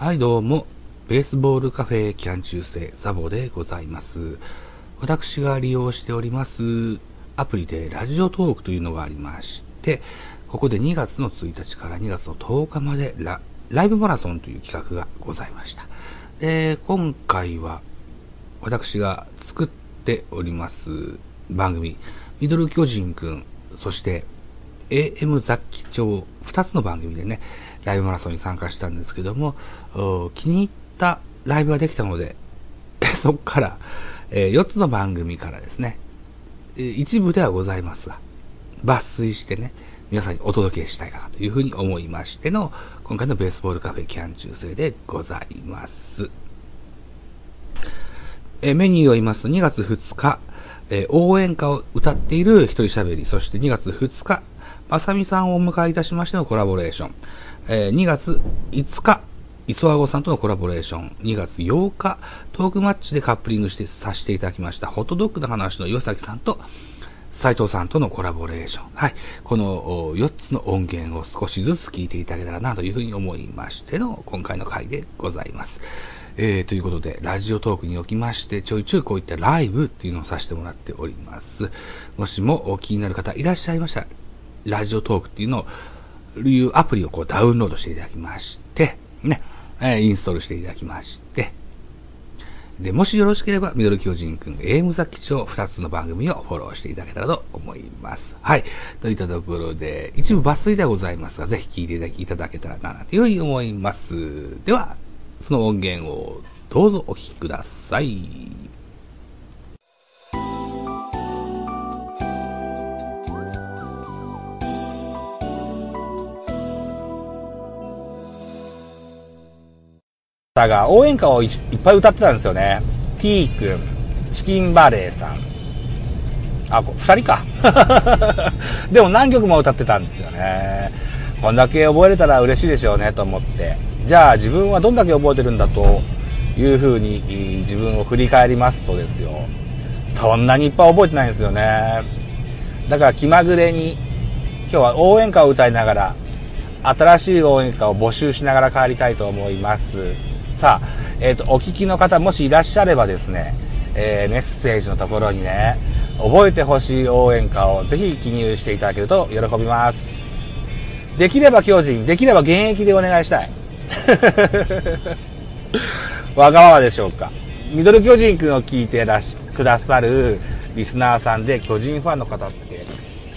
はい、どうも。ベースボールカフェキャン中世ザボでございます。私が利用しておりますアプリでラジオトークというのがありまして、ここで2月の1日から2月の10日までラライブマラソンという企画がございました。で、今回は私が作っております番組、ミドル巨人くん、そして AM 雑記帳、2つの番組でね、ライブマラソンに参加したんですけども、気に入ったライブができたので、そこから、え4つの番組からですね、一部ではございますが、抜粋してね、皆さんにお届けしたいかなというふうに思いましての、今回のベースボールカフェキャン中世でございます。えメニューを言いますと2月2日、えー応援歌を歌っている一人喋り、そして2月2日、まさみさんをお迎えいたしましてのコラボレーション。えー2月5日、磯和子さんとのコラボレーション。2月8日、トークマッチでカップリングしてさせていただきました、ホットドッグの話の岩崎さんと、斉藤さんとのコラボレーション。はい。この4つの音源を少しずつ聞いていただけたらなというふうに思いましての今回の回でございます。えー、ということで、ラジオトークにおきまして、ちょいちょいこういったライブっていうのをさせてもらっております。もしもお気になる方いらっしゃいましたら、ラジオトークっていうのを、いうアプリをこうダウンロードしていただきまして、ね、えインストールしていただきまして、で、もしよろしければ、ミドル巨人くん、AM 雑記帳2つの番組をフォローしていただけたらと思います。はい。といったところで、一部抜粋ではございますが、ぜひ聞いていただいただけたらな、というふうに思います。では、その音源をどうぞお聞きください。が応援歌をいいっぱい歌ってたんですよね。T 君、チキンバレーさん。あ、こ二人か。でも何曲も歌ってたんですよね。こんだけ覚えれたら嬉しいでしょうねと思って。じゃあ自分はどんだけ覚えてるんだというふうに自分を振り返りますとですよ。そんなにいっぱい覚えてないんですよね。だから気まぐれに今日は応援歌を歌いながら新しい応援歌を募集しながら帰りたいと思います。さあ、えっ、と、お聞きの方もしいらっしゃればですね、えーメッセージのところにね、覚えてほしい応援歌をぜひ記入していただけると喜びます。できれば巨人、できれば現役でお願いしたい。わがままでしょうか。ミドル巨人くんを聞いてらしくださるリスナーさんで巨人ファンの方って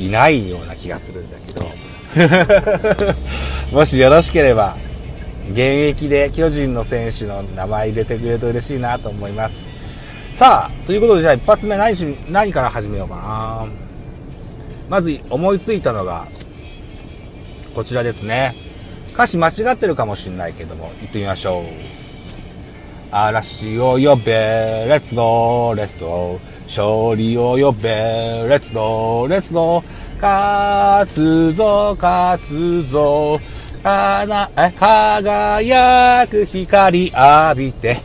いないような気がするんだけど。もしよろしければ、現役で巨人の選手の名前入れてくれると嬉しいなと思います。さあ、ということでじゃあ一発目何し、何から始めようかな。まず思いついたのが、こちらですね。歌詞間違ってるかもしれないけども、行ってみましょう。嵐を呼べ、レッツゴー、レッツゴー。勝利を呼べ、レッツゴー、レッツゴー。勝つぞ、勝つぞ。かな、え、輝く光浴びて、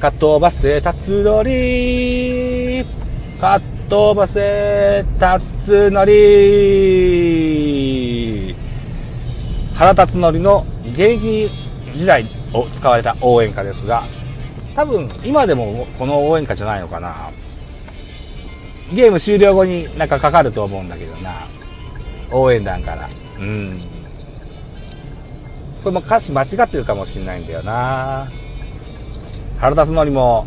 かっ飛ばせ、立つのり。かっ飛ばせ、立つのり。原辰徳の現役時代を使われた応援歌ですが、多分今でもこの応援歌じゃないのかな。ゲーム終了後になんかかかると思うんだけどな。応援団から。うん。これも歌詞間違ってるかもしれないんだよな。原辰徳も、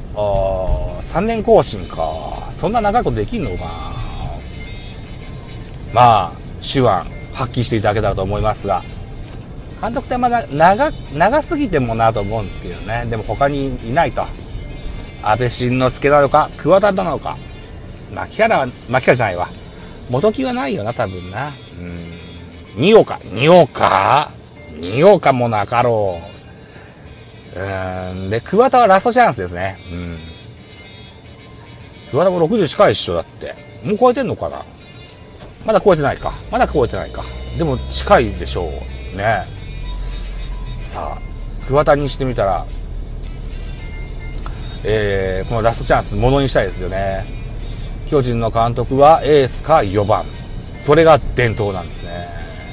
3年更新か。そんな長いことできんのかな。まあ、手腕発揮していただけたらと思いますが、監督ってまだ長、長すぎてもなと思うんですけどね。でも他にいないと。安倍晋之助なのか、桑田なのか。牧原は、牧原じゃないわ。元木はないよな、多分な。うん。二岡、二岡？二岡もなかろう。うん。で、桑田はラストチャンスですね。うん。桑田も60近いっしょ、だって。もう超えてんのかな？まだ超えてないか。まだ超えてないか。でも近いでしょう。ね。さあ、桑田にしてみたら、えー、このラストチャンス、ものにしたいですよね。巨人の監督はエースか4番。それが伝統なんですね。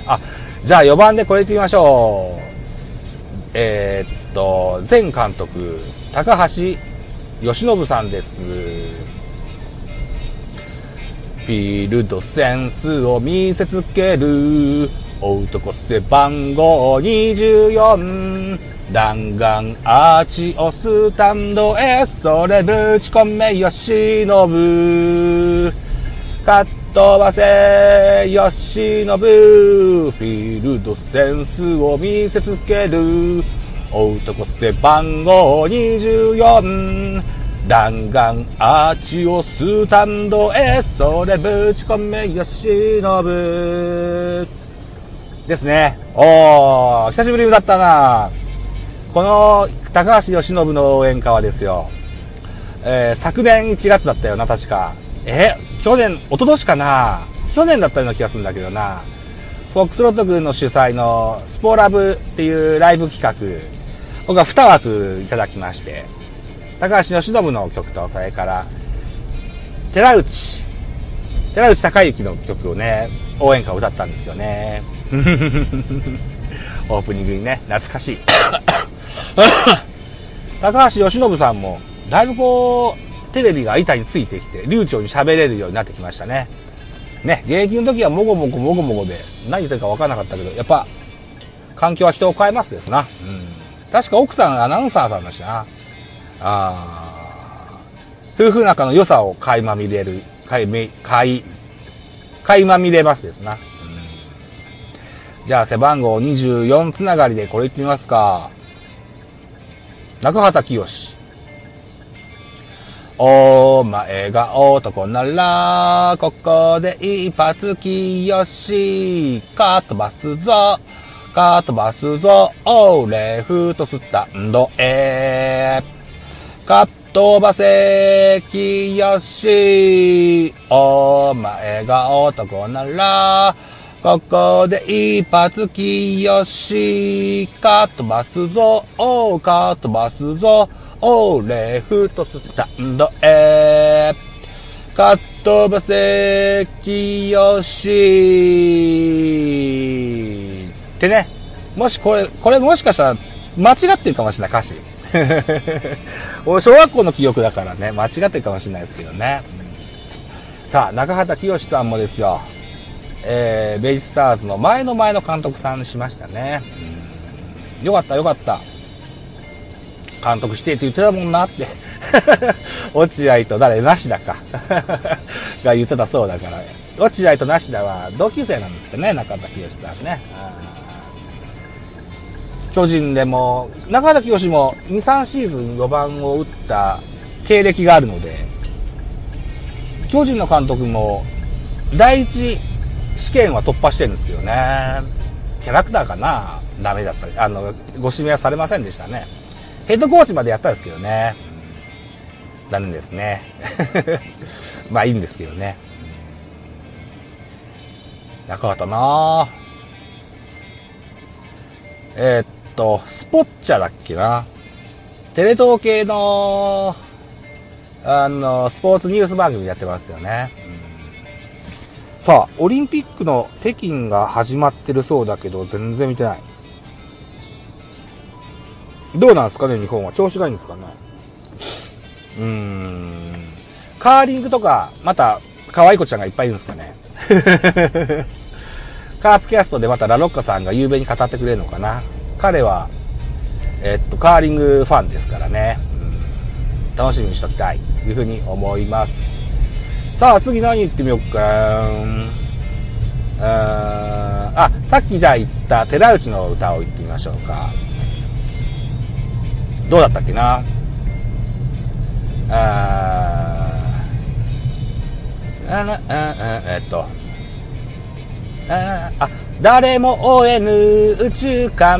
あ、じゃあ4番でこれ言ってみましょう。えー、と、前監督、高橋由伸さんです。フィールドセンスを見せつける男背番号24弾丸アーチをスタンドへ。それぶち込め吉信かっ飛ばせ吉信フィールドセンスを見せつける。男背番号24弾丸アーチをスタンドへ。それぶち込め吉信ですね。おー、久しぶりだったなこの高橋由伸の応援歌はですよ。えー昨年1月だったよな、確か。え去年、一昨年かな去年だったような気がするんだけどな。フォックスロット君の主催のスポーラブっていうライブ企画、僕は2枠いただきまして、高橋由伸の曲と、それから、寺内、寺内隆之の曲をね、応援歌を歌ったんですよね。オープニングにね、懐かしい。高橋由伸さんも、だいぶこう、テレビが板についてきて、流暢に喋れるようになってきましたね。ね、現役の時はもごもごもごもごで、何言ってるか分からなかったけど、やっぱ、環境は人を変えますですな。うん。確か奥さんアナウンサーさんだしな。あー夫婦仲の良さを垣間見れる、垣見、垣、垣間見れますですな。じゃあ背番号24つながりでこれ言ってみますか。中畑清。お前が男なら、ここで一発清か飛ばすぞ。か飛ばすぞ。おレフトスタンドへ。か飛ばせ、清お前が男なら、ここで一発清か飛ばすぞ。おか飛ばすぞ。おレフトスタンドへ。か飛ばせ、清ってね。もしこれ、これもしかしたら間違ってるかもしれない、歌詞。俺小学校の記憶だからね、間違ってるかもしれないですけどね。さあ、中畑清さんもですよ、えー、ベイスターズの前の前の監督さんしましたね。よかったよかった。監督してって言ってたもんなって。落合と誰、梨田か。が言ってたそうだから。落合と梨田は同級生なんですってね、中田清さんね。巨人でも、中田清も2、3シーズン4番を打った経歴があるので、巨人の監督も第一試験は突破してるんですけどね。キャラクターかな？ダメだったり。あの、ご指名はされませんでしたね。ヘッドコーチまでやったんですけどね。残念ですね。まあいいんですけどね。中かったなえーっと、スポッチャだっけな？テレ東系の、あの、スポーツニュース番組やってますよね。さあ、オリンピックの北京が始まってるそうだけど、全然見てない。どうなんですかね、日本は。調子がいいんですかね。うーん。カーリングとか、また、可愛い子ちゃんがいっぱいいるんですかね。カープキャストでまたラロッカさんが夕べに語ってくれるのかな。彼は、えっと、カーリングファンですからね。うん楽しみにしときたい。というふうに思います。さあ、次何言ってみようか。あ、さっきじゃあ言った寺内の歌を言ってみましょうか。どうだったっけなあああえっと。ああ、誰も追えぬ宇宙間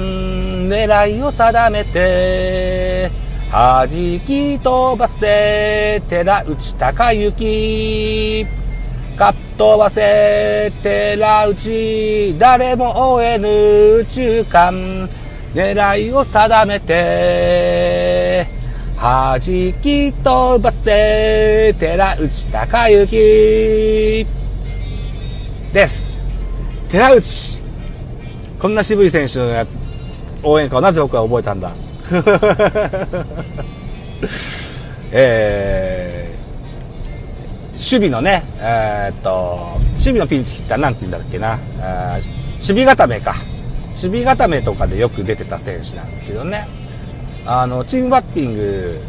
狙いを定めて、弾き飛ばせ、寺内隆之。かっ飛ばせ、寺内、誰も追えぬ宇宙間狙いを定めて、弾き飛ばせ、寺内隆之。です。寺内。こんな渋い選手のやつ、応援歌をなぜ僕は覚えたんだ。えー、守備のね、えー、っと、守備のピンチヒッターなんて言うんだっけな、守備固めか。守備固めとかでよく出てた選手なんですけどね。あの、チームバッティング、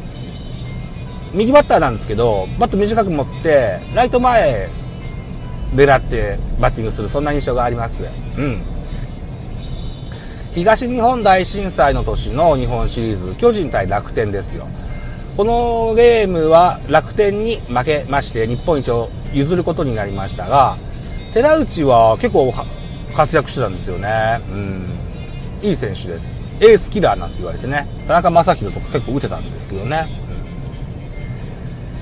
右バッターなんですけど、バット短く持って、ライト前狙ってバッティングする、そんな印象があります。うん。東日本大震災の年の日本シリーズ、巨人対楽天ですよ。このゲームは楽天に負けまして日本一を譲ることになりましたが、寺内は結構活躍してたんですよね。うん。いい選手です。エースキラーなんて言われてね、田中将大とか結構打てたんですけどね。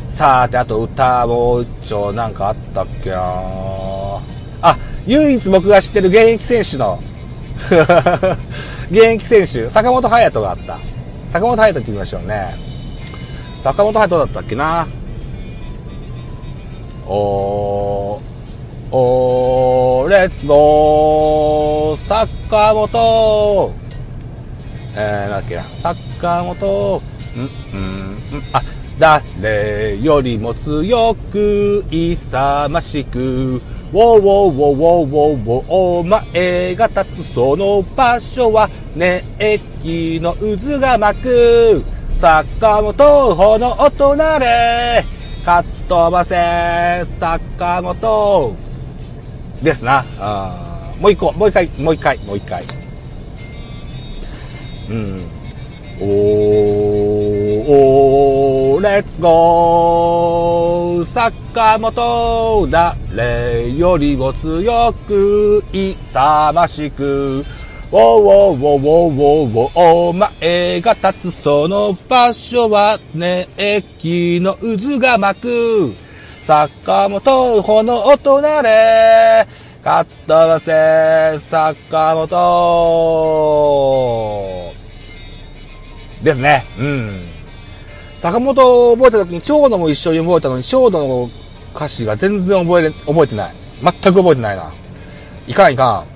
うん、さて、あと歌もう一丁なんかあったっけなあ、唯一僕が知ってる現役選手の 現役選手、坂本勇人があった。坂本勇人って言いましょうね。坂本勇人だったっけな。おー、おー、レッツゴー、坂本。えー、なんだっけな、坂本、うん、うん、あ、誰よりも強く、勇ましく、ウォーウォーウォーウォーウォーウォー、お前が立つその場所は、熱気の渦が巻く、坂本炎となれ、かっ飛ばせ、坂本。ですな。あもう一個、もう一回、もう一回、もう一回。うん。おー、おー、レッツゴー坂本誰よりも強く、勇ましく、ウォーウォーウォーウォーウォーお前が立つその場所は熱気の渦が巻く。坂本炎となれ。かっ飛ばせ、坂本ですね。うん。坂本を覚えた時に長野も一緒に覚えたのに、長野の歌詞が全然覚えれ、覚えてない。全く覚えてないな。いかんいかん。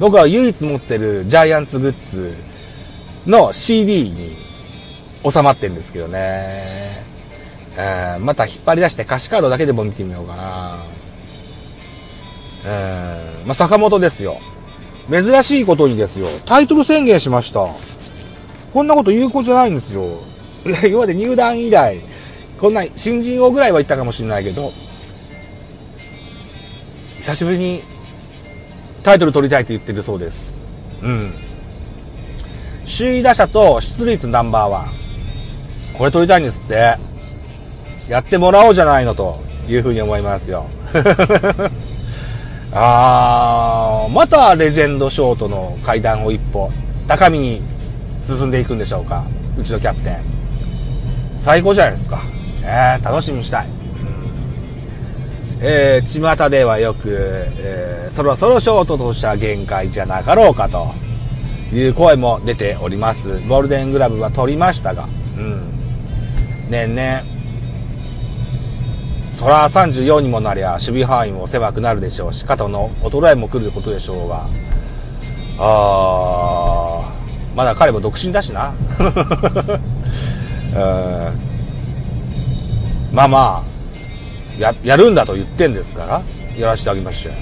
僕は唯一持ってるジャイアンツグッズの CD に収まってるんですけどね。えー、また引っ張り出して歌詞カードだけでも見てみようかな。えー、まあ、坂本ですよ。珍しいことにですよ、タイトル宣言しました。こんなこと言う子じゃないんですよ。今まで入団以来、こんな新人王ぐらいは言ったかもしれないけど、久しぶりにタイトル取りたいって言ってるそうです。うん。首位打者と出塁率ナンバーワン。これ取りたいんですって。やってもらおうじゃないのというふうに思いますよ。あー、またレジェンドショートの階段を一歩高みに進んでいくんでしょうか。うちのキャプテン。最高じゃないですか。えー、楽しみにしたい。えー、巷ではよく、えー、そろそろショートとしては限界じゃなかろうかという声も出ております。ゴールデングラブは取りましたが、うん。年々、そら34にもなりゃ守備範囲も狭くなるでしょうし、肩の衰えも来ることでしょうが、あー、まだ彼も独身だしな。まあまあ、や、やるんだと言ってんですから、やらせてあげましたよ。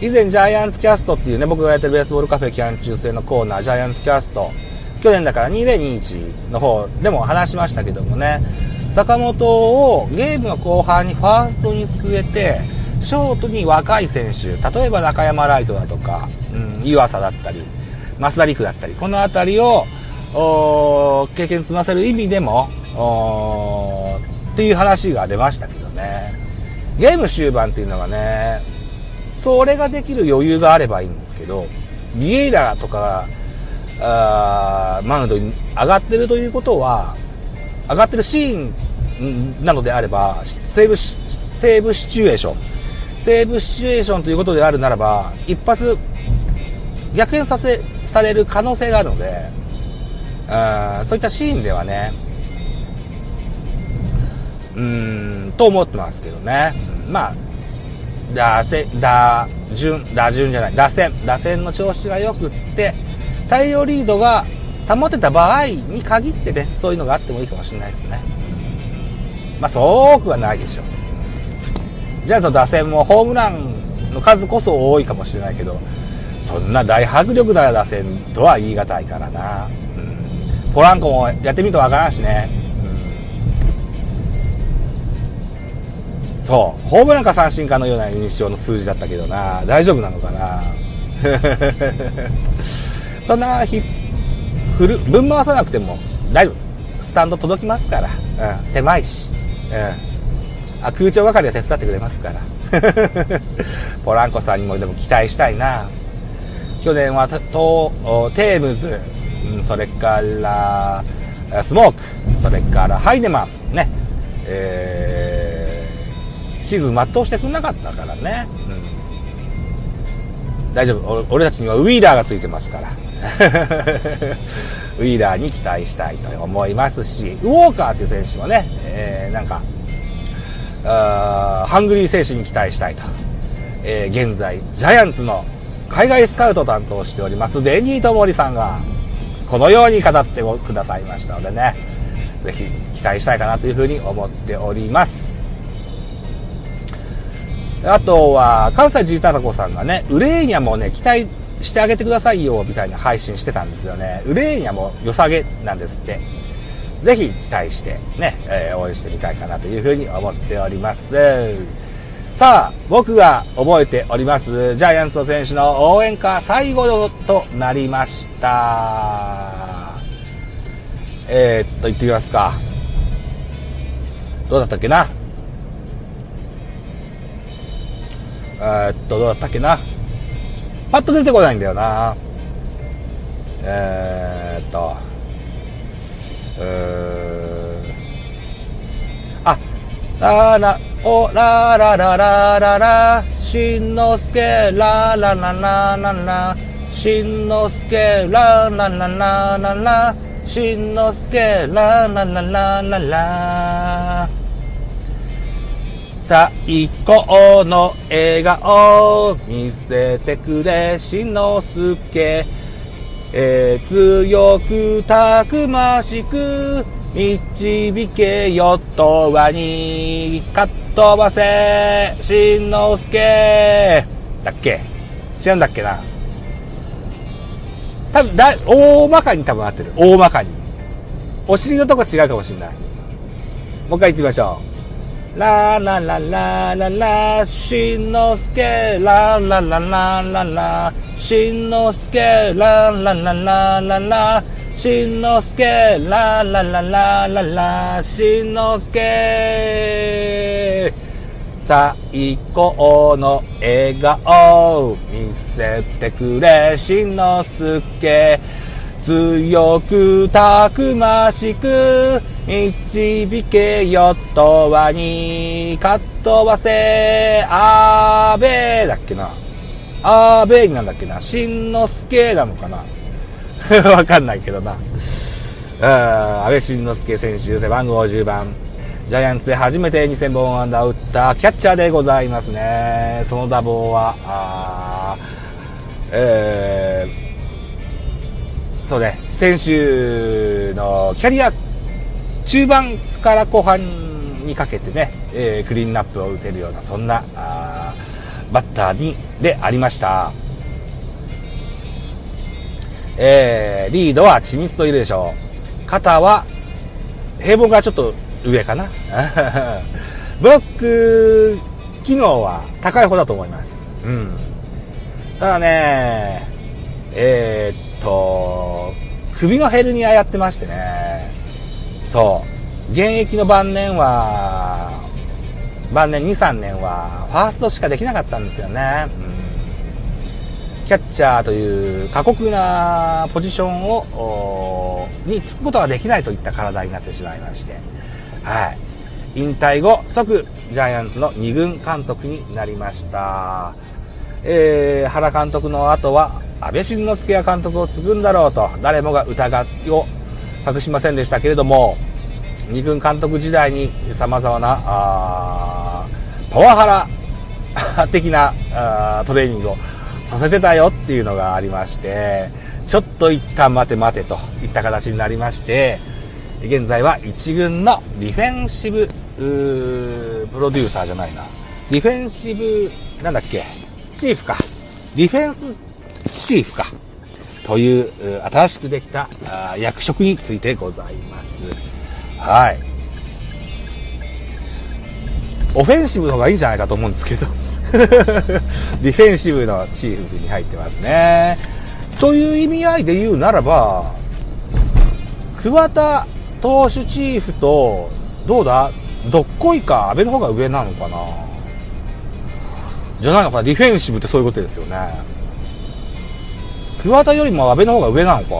うん、以前、ジャイアンツキャストっていうね、僕がやってるベースボールカフェ期間中制のコーナー、ジャイアンツキャスト、去年だから2021の方でも話しましたけどもね、坂本をゲームの後半にファーストに据えて、ショートに若い選手、例えば中山ライトだとか、うん、湯浅だったり、増田陸だったり、この辺りを、経験積ませる意味でも、っていう話が出ましたけどね。ゲーム終盤っていうのがね、それができる余裕があればいいんですけど、ビエイラとか、あマウンドに上がってるということは、上がってるシーンなのであれば、セーブ、セーブシチュエーション。セーブシチュエーションということであるならば、一発逆転させ、される可能性があるので、あそういったシーンではね、うーん、と思ってますけどね。まあ、打線、打順、打順じゃない、打線、打線の調子が良くって、大量リードが保てた場合に限ってね、そういうのがあってもいいかもしれないですね。まあ、そう多くはないでしょう。ジャイアンツの打線もホームランの数こそ多いかもしれないけど、そんな大迫力な打線とは言い難いからな。うん、ポランコもやってみるとわからんしね。そう、ホームランか三振かのような印象の数字だったけどな。大丈夫なのかな？そんなひ振るぶん回さなくても大丈夫。スタンド届きますから、うん、狭いし、うん、あ空調係が手伝ってくれますから。ポランコさんにもでも期待したいな。去年はとテームズ、うん、それからスモーク。それからハイネマン。ね。えー、シーズン全うしてくんなかったからね、うん、大丈夫俺たちにはウィーラーがついてますから ウィーラーに期待したいと思いますし、ウォーカーという選手もね、えー、なんか、ハングリー選手に期待したいと。えー、現在、ジャイアンツの海外スカウト担当しております、デニー・トモリさんが、このように語ってくださいましたのでね、ぜひ期待したいかなというふうに思っております。あとは、関西ジータラコさんがね、ウレーニャもね、期待してあげてくださいよ、みたいな配信してたんですよね。ウレーニャも良さげなんですって。ぜひ期待してね、えー、応援してみたいかなというふうに思っております。さあ、僕が覚えております、ジャイアンツの選手の応援歌最後となりました。えー、っと、行ってみますか。どうだったっけな？えー、っと、どうだったっけな？パッと出てこないんだよな。えー、っと、うーあ、らら、おらららららら、しんのすけらららららら、しんのすけらららららら、しんのすけらららららら。最高の笑顔見せてくれしのすけ、えー、強くたくましく導けよとわにかっ飛ばせしんのすけだっけ？違うんだっけな多分だ、大まかに多分合ってる。大まかに。お尻のとこ違うかもしんない。もう一回言ってみましょう。ララララララ、しんのすけ、ララララララ、しんのすけ、ララララララ、しんのすけ、ララララララ、しんのすけ。最高の笑顔見せてくれ、しんのすけ。強くたくましく導けよとはにかっ飛ばせあーべーだっけなあーべーなんだっけなしんのすけなのかな わかんないけどな。安倍晋之助選手、背番号10番。ジャイアンツで初めて2000本安打を打ったキャッチャーでございますね。その打棒は、あえー、そうね、選手のキャリア中盤から後半にかけてね、えー、クリーンナップを打てるような、そんな、バッターに、でありました。えー、リードは緻密といるでしょう。肩は、平凡がちょっと上かな。ブロック機能は高い方だと思います。うん。ただね、えー、と、首のヘルニアやってましてね、そう、現役の晩年は、晩年2、3年は、ファーストしかできなかったんですよね。うん、キャッチャーという過酷なポジションを、につくことができないといった体になってしまいまして、はい。引退後、即、ジャイアンツの2軍監督になりました。えー、原監督の後は、安倍晋之助が監督を継ぐんだろうと、誰もが疑いを隠しませんでしたけれども、二軍監督時代に様々な、パワハラ 的なトレーニングをさせてたよっていうのがありまして、ちょっと一旦待て待てといった形になりまして、現在は一軍のディフェンシブ、プロデューサーじゃないな。ディフェンシブ、なんだっけ、チーフか。ディフェンスチーフか。という、新しくできた役職についてございます。はい。オフェンシブの方がいいんじゃないかと思うんですけど。ディフェンシブのチーフに入ってますね。という意味合いで言うならば、桑田投手チーフと、どうだ？どっこいか？安倍の方が上なのかな？じゃないのかな？ディフェンシブってそういうことですよね。桑田よりも安倍の方が上なのか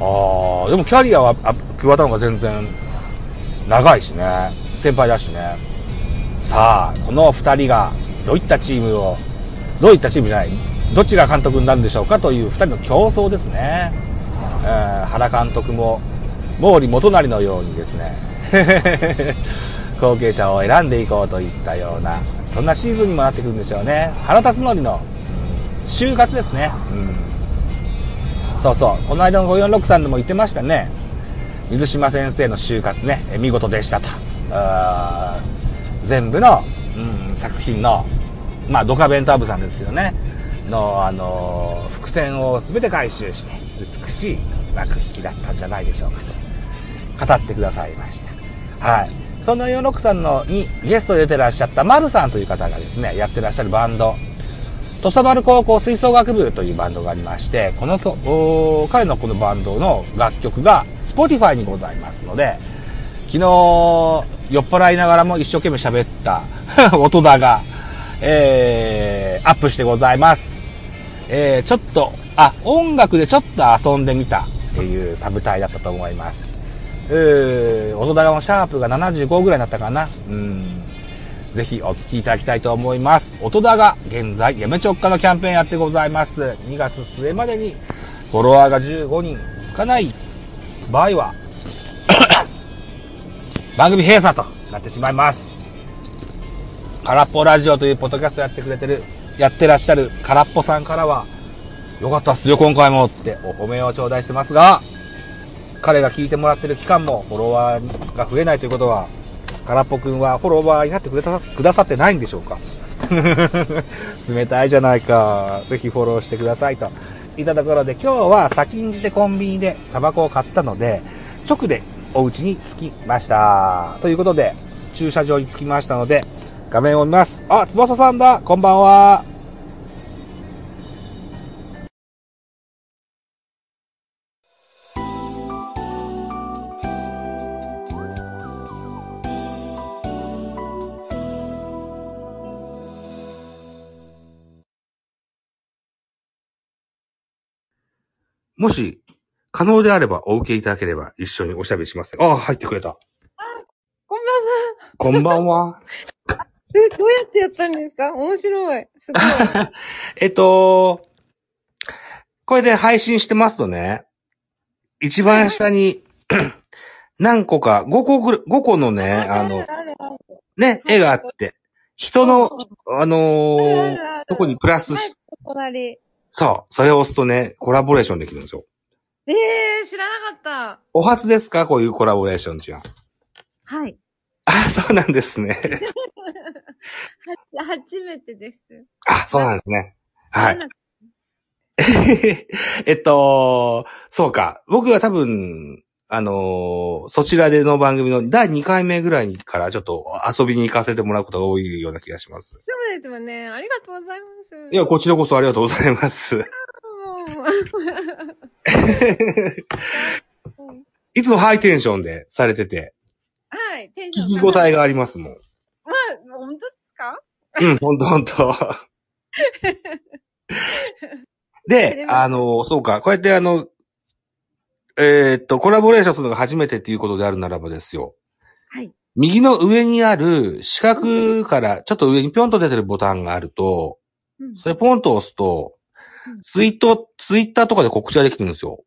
ああ、でもキャリアはあ桑田の方が全然長いしね。先輩だしね。さあ、この二人がどういったチームを、どういったチームじゃない、どっちが監督になるんでしょうかという二人の競争ですね。えー原監督も毛利元就のようにですね 後継者を選んでいこうといったようなそんなシーズンにもなってくるんでしょうね原辰徳のうん就活ですね、うん、そうそう。この間の5463でも言ってましたね。水島先生の就活ね。見事でしたと。全部の、うん、作品のまあドカベンターブさんですけどね。の、あのー伏線を全て回収して美しい幕引きだったんじゃないでしょうかと。語ってくださいました。はい。そんな463のにゲストで出てらっしゃった丸さんという方がですねやってらっしゃるバンド土佐丸高校吹奏楽部というバンドがありましてこの曲おー彼のこのバンドの楽曲が Spotify にございますので昨日酔っ払いながらも一生懸命喋った 音だが、えー、アップしてございます。えー、ちょっと、あ、音楽でちょっと遊んでみたっていうサブタイだったと思います。えー、音高もシャープが75ぐらいになったかな。うん。ぜひお聴きいただきたいと思います。音高、現在、やめちょっかのキャンペーンやってございます。2月末までに、フォロワーが15人つかない場合は、番組閉鎖となってしまいます。空っぽラジオというポッドキャストやってくれてる、やってらっしゃる空っぽさんからは、よかったっすよ、今回もってお褒めを頂戴してますが、彼が聞いてもらってる期間もフォロワーが増えないということは、空っぽくんはフォロワーになってくれたくださってないんでしょうか？冷たいじゃないか。ぜひフォローしてくださいと。いたところで今日は先んじてコンビニでタバコを買ったので、直でお家に着きました。ということで、駐車場に着きましたので、画面を見ます。あ、翼さんだこんばんは。もし、可能であればお受けいただければ一緒におしゃべりします。ああ、入ってくれた。こんばんは。こんばんは。え、どうやってやったんですか？面白い。すごい。えっと、これで配信してますとね、一番下に、何個か、5個ぐらい、5個のね、あの、ね、絵があって、人の、あのーとこにプラス隣。そう、それを押すとね、コラボレーションできるんですよ。ええー、知らなかった。お初ですか？こういうコラボレーションじゃん。はい。あ、そうなんですね。は、初めてです。あ、そうなんですね。はい。えっと、そうか。僕が多分、あのーそちらでの番組の第2回目ぐらいからちょっと遊びに行かせてもらうことが多いような気がします。ですよね。ありがとうございます。いや、こちらこそありがとうございます。もううんいつもハイテンションでされてて、はい、テンショ聞ンき応えがありますもん。まあ、本当ですか？うん、ほんとほんと。で、あの、そうか、こうやってあの、えーっと、コラボレーションするのが初めてっていうことであるならばですよ。はい。右の上にある四角からちょっと上にピョンと出てるボタンがあると、うんそれポンと押すとうん、ツイート、ツイッターとかで告知ができるんですよ。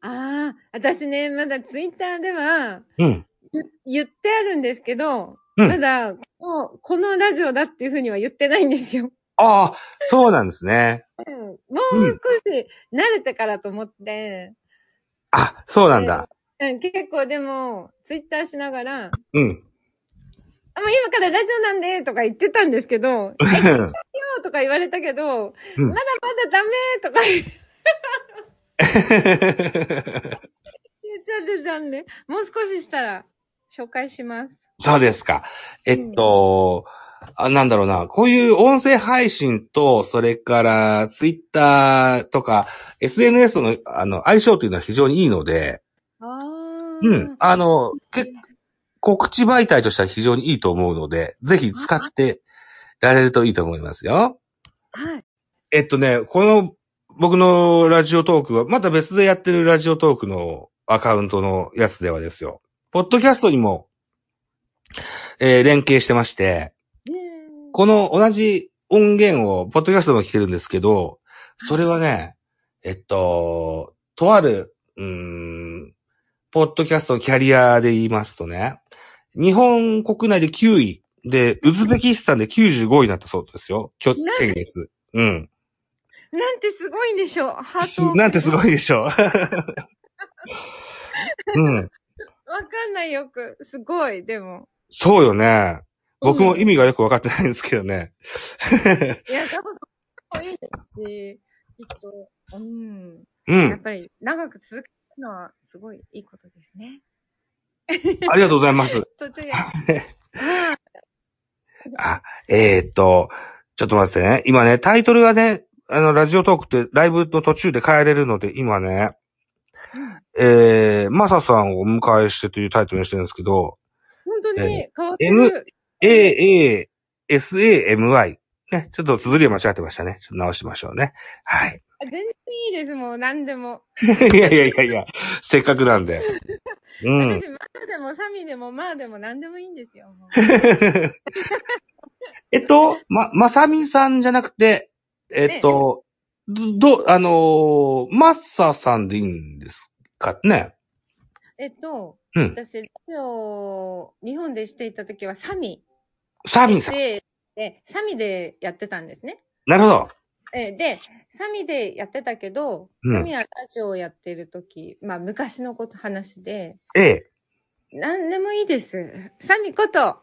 ああ、私ね、まだツイッターでは、うん。ゆ言ってあるんですけど、うんまだこの、このラジオだっていうふうには言ってないんですよ。ああ、そうなんですね。うんもう少し慣れてからと思って、あ、そうなんだ。うん、結構でも、ツイッターしながら、うん。あ、もう今からラジオなんで、とか言ってたんですけど、え、聞ようとか言われたけど、うんまだまだダメとか言言っちゃってたんで、もう少ししたら紹介します。そうですか。えっと、あなんだろうな、こういう音声配信と、それからツイッターとか SNS とのあの相性というのは非常にいいので。うん。あの、け告知媒体としては非常にいいと思うので、ぜひ使ってられるといいと思いますよ。はい。えっとね、この僕のラジオトークは、また別でやってるラジオトークのアカウントのやつではですよ。ポッドキャストにも、えー連携してまして、うんこの同じ音源を、ポッドキャストでも聞けるんですけど、それはね、えっと、とある、うーん、ポッドキャストのキャリアで言いますとね、日本国内で9位で、ウズベキスタンで95位になったそうですよ。今日、先月。うん。なんてすごいんでしょう。ハすート。なんてすごいでしょう。うん。わかんないよく。すごい、でも。そうよね。僕も意味。味がよくわかってないんですけどね。いや、でも、いいですし、きっと、うん。うん。やっぱり、長く続けるのは、すごいいいことですね。ありがとうございます。途中や。ああ、えーっと、ちょっと待ってね。今ね、タイトルがね、あの、ラジオトークってライブの途中で変えれるので、今ね、えー、マサさんをお迎えしてというタイトルにしてるんですけど、本当に変わって M る。A, A, S, A, M, I。ね、ちょっと綴りが間違ってましたね。ちょっと直しましょうね。はい。あ全然いいです、もう、何でも。いやいやいやいや、せっかくなんで。うん。私、マーでもサミでもマーでも何でもいいんですよ。もう えっと、ま、まさみさんじゃなくて、えっと、ど、どあのーマッサさんでいいんですかね？えっと、うん。私、ラジオ、日本でしていた時はサミ。サミさん。で、でサミでやってたんですね。なるほど。えで、サミでやってたけど、うんサミはラジオをやってる時、まあ昔のこと話で、ええ。何でもいいです。サミこと、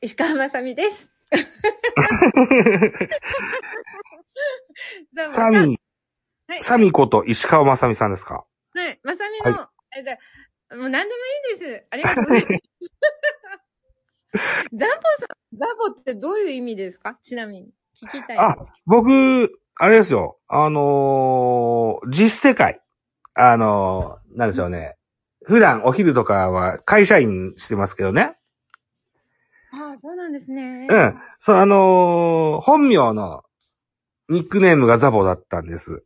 石川まさみです。サミ、はい、サミこと石川まさみさんですか？はい、まさみの、えでもう何でもいいです。ありがとうございます。ザボさん、ザボってどういう意味ですか？ちなみに。聞きたい。あ、僕、あれですよ。あのー実世界。あのーなんでしょうね。普段お昼とかは会社員してますけどね。ああ、そうなんですね。うん。そう、あのー本名のニックネームがザボだったんです。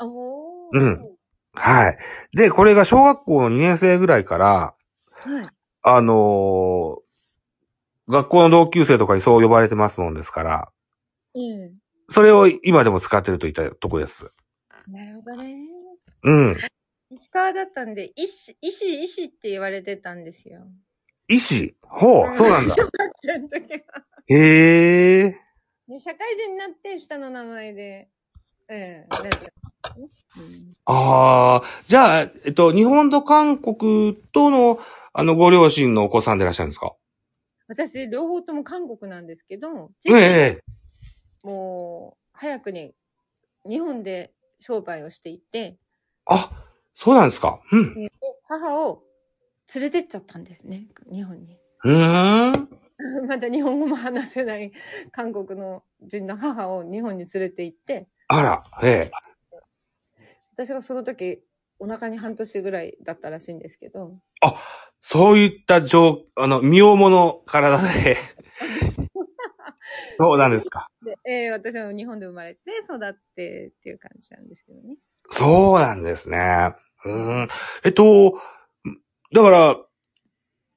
おー。うんはい。で、これが小学校の2年生ぐらいから、はい。あのー学校の同級生とかにそう呼ばれてますもんですから、うん。それを今でも使ってるといったとこです。なるほどね。うん。石川だったんで、石、石、石って言われてたんですよ。医師ほう、そうなんだ。小学生の時は。へえ。で社会人になって下の名前で、うんああ、じゃあ、えっと、日本と韓国との、あの、ご両親のお子さんでいらっしゃるんですか？私、両方とも韓国なんですけど、ええ。もう、早くに日本で商売をしていて、あ、そうなんですか。うん。で母を連れてっちゃったんですね、日本に。うーん。まだ日本語も話せない韓国の人の母を日本に連れて行って、あら、ええ。私がその時、お腹に半年ぐらいだったらしいんですけど、そういった状、あの、身重の体で。そうなんですか。で、えー私は日本で生まれて育ってっていう感じなんですけどね。そうなんですね。うーん。えっと、だから、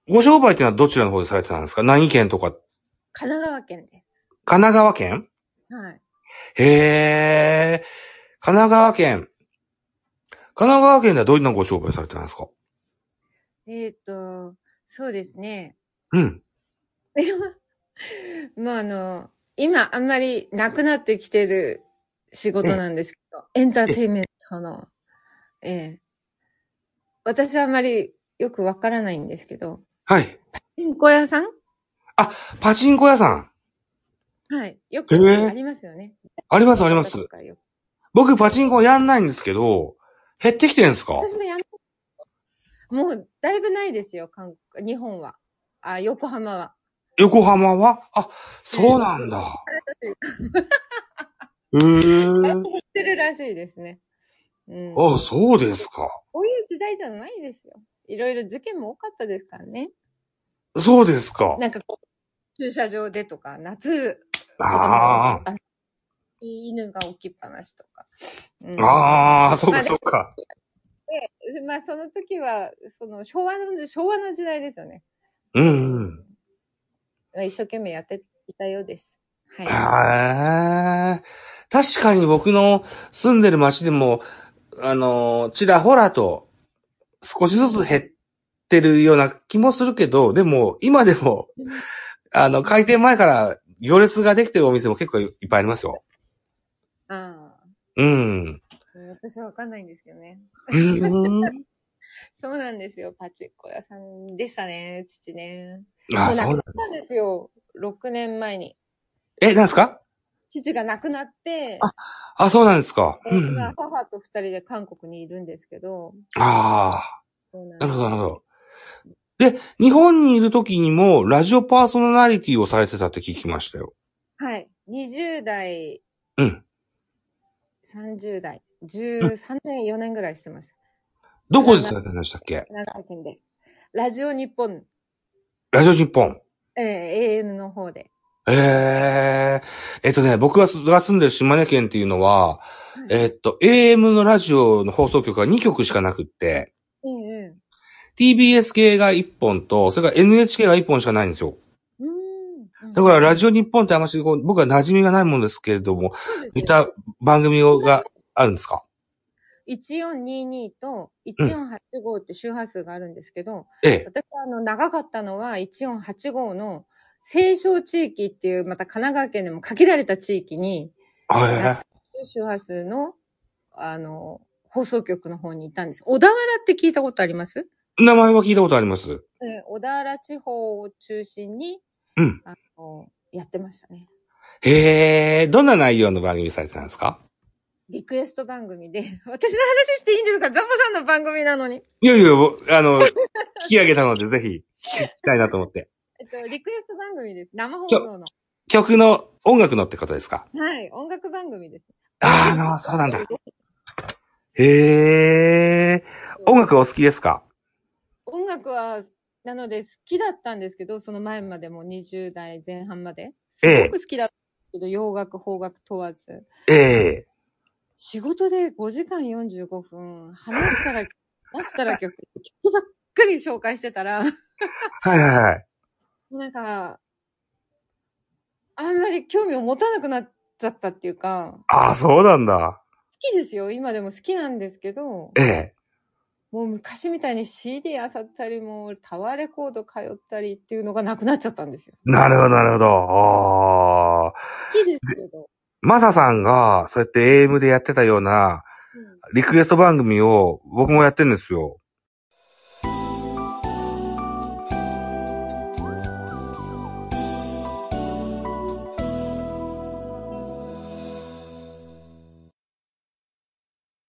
ご商売っていうのはどちらの方でされてたんですか？何県とか、神奈川県で神奈川県？す。はい。へえ。神奈川県。神奈川県ではどんなご商売されてたんですか？えっ、と、そうですね。うん。まあ、あの、今あんまりなくなってきてる仕事なんですけど、エンターテインメントの、ええ私はあんまりよくわからないんですけど、はい。パチンコ屋さん？パチンコ屋さん。はい。よくへえありますよね。ありますあります僕パチンコやんないんですけど、減ってきてるんですか？私もやんもう、だいぶないですよ、韓国、日本は。あ、横浜は。横浜は？あ、そうなんだ。へだいーてるらしいですね。うん。あ、そうですか。こういう時代じゃないですよ。いろいろ事件も多かったですからね。そうですか。なんかこう、駐車場でとか、夏、ああ。あ犬が置きっぱなしとか。うんああ、そうかまあそうか。で、まあその時は、その昭和の、昭和の時代ですよね。うんうん。一生懸命やっていたようです。はい。へえ。確かに僕の住んでる町でも、あの、ちらほらと少しずつ減ってるような気もするけど、でも今でも、あの、開店前から行列ができてるお店も結構いっぱいありますよ。ああ。うん。私はわかんないんですけどね。うん そうなんですよ。パチンコ屋さんでしたね、父ね。あ、もそうなんですよ。6年前に。え、なんですか？父が亡くなって、あ、そうなんですか。うん。母と二人で韓国にいるんですけど。あー、そうなるほど、なるほど。で、日本にいる時にも、ラジオパーソナリティをされてたって聞きましたよ。はい。20代、うん。30代、13年、4年ぐらいしてました。どこでされてましたっけ？長野県で。ラジオ日本、ラジオ日本。えー AM の方で。えええっとね、僕が住んでる島根県っていうのは、えっと、AM のラジオの放送局が2局しかなくって、ええ TBS 系が1本と、それから NHK が1本しかないんですよ。うーん。だからラジジオ日本ってあんましこう僕は馴染みがないもんですけれども、オ似た番組があるんですか？1422と1485って周波数があるんですけど、ええ。私はあの長かったのは1485の西小地域っていう、また神奈川県でも限られた地域に、あ周波数の、あの、放送局の方に行ったんです。小田原って聞いたことあります？え名前は聞いたことあります。え小田原地方を中心に、うん。あの、やってましたね。へえ、どんな内容の番組されてたんですか？リクエスト番組で、私の話していいんですか？ザボさんの番組なのに。いやいや、ぼあの、聞き上げたのでぜひ聞きたいなと思って。えっと、リクエスト番組です。生放送の。曲の音楽のってことですか？はい、音楽番組です。ああ、なあ、そうなんだ。へえ、音楽お好きですか？音楽は、なので好きだったんですけど、その前までも20代前半まで。すええごく好きだったんですけど、洋楽、邦楽問わず。ええ仕事で5時間45分、話したら、話したら曲、曲ばっかり紹介してたら、はいはいはい。なんか、あんまり興味を持たなくなっちゃったっていうか、ああ、そうなんだ。好きですよ。今でも好きなんですけど、ええ。もう昔みたいに CD 漁ったり、もうタワーレコード通ったりっていうのがなくなっちゃったんですよ。なるほど、なるほど。ああ。好きですけど。マサさんが、そうやって AM でやってたような、うんリクエスト番組を僕もやってるんですよ。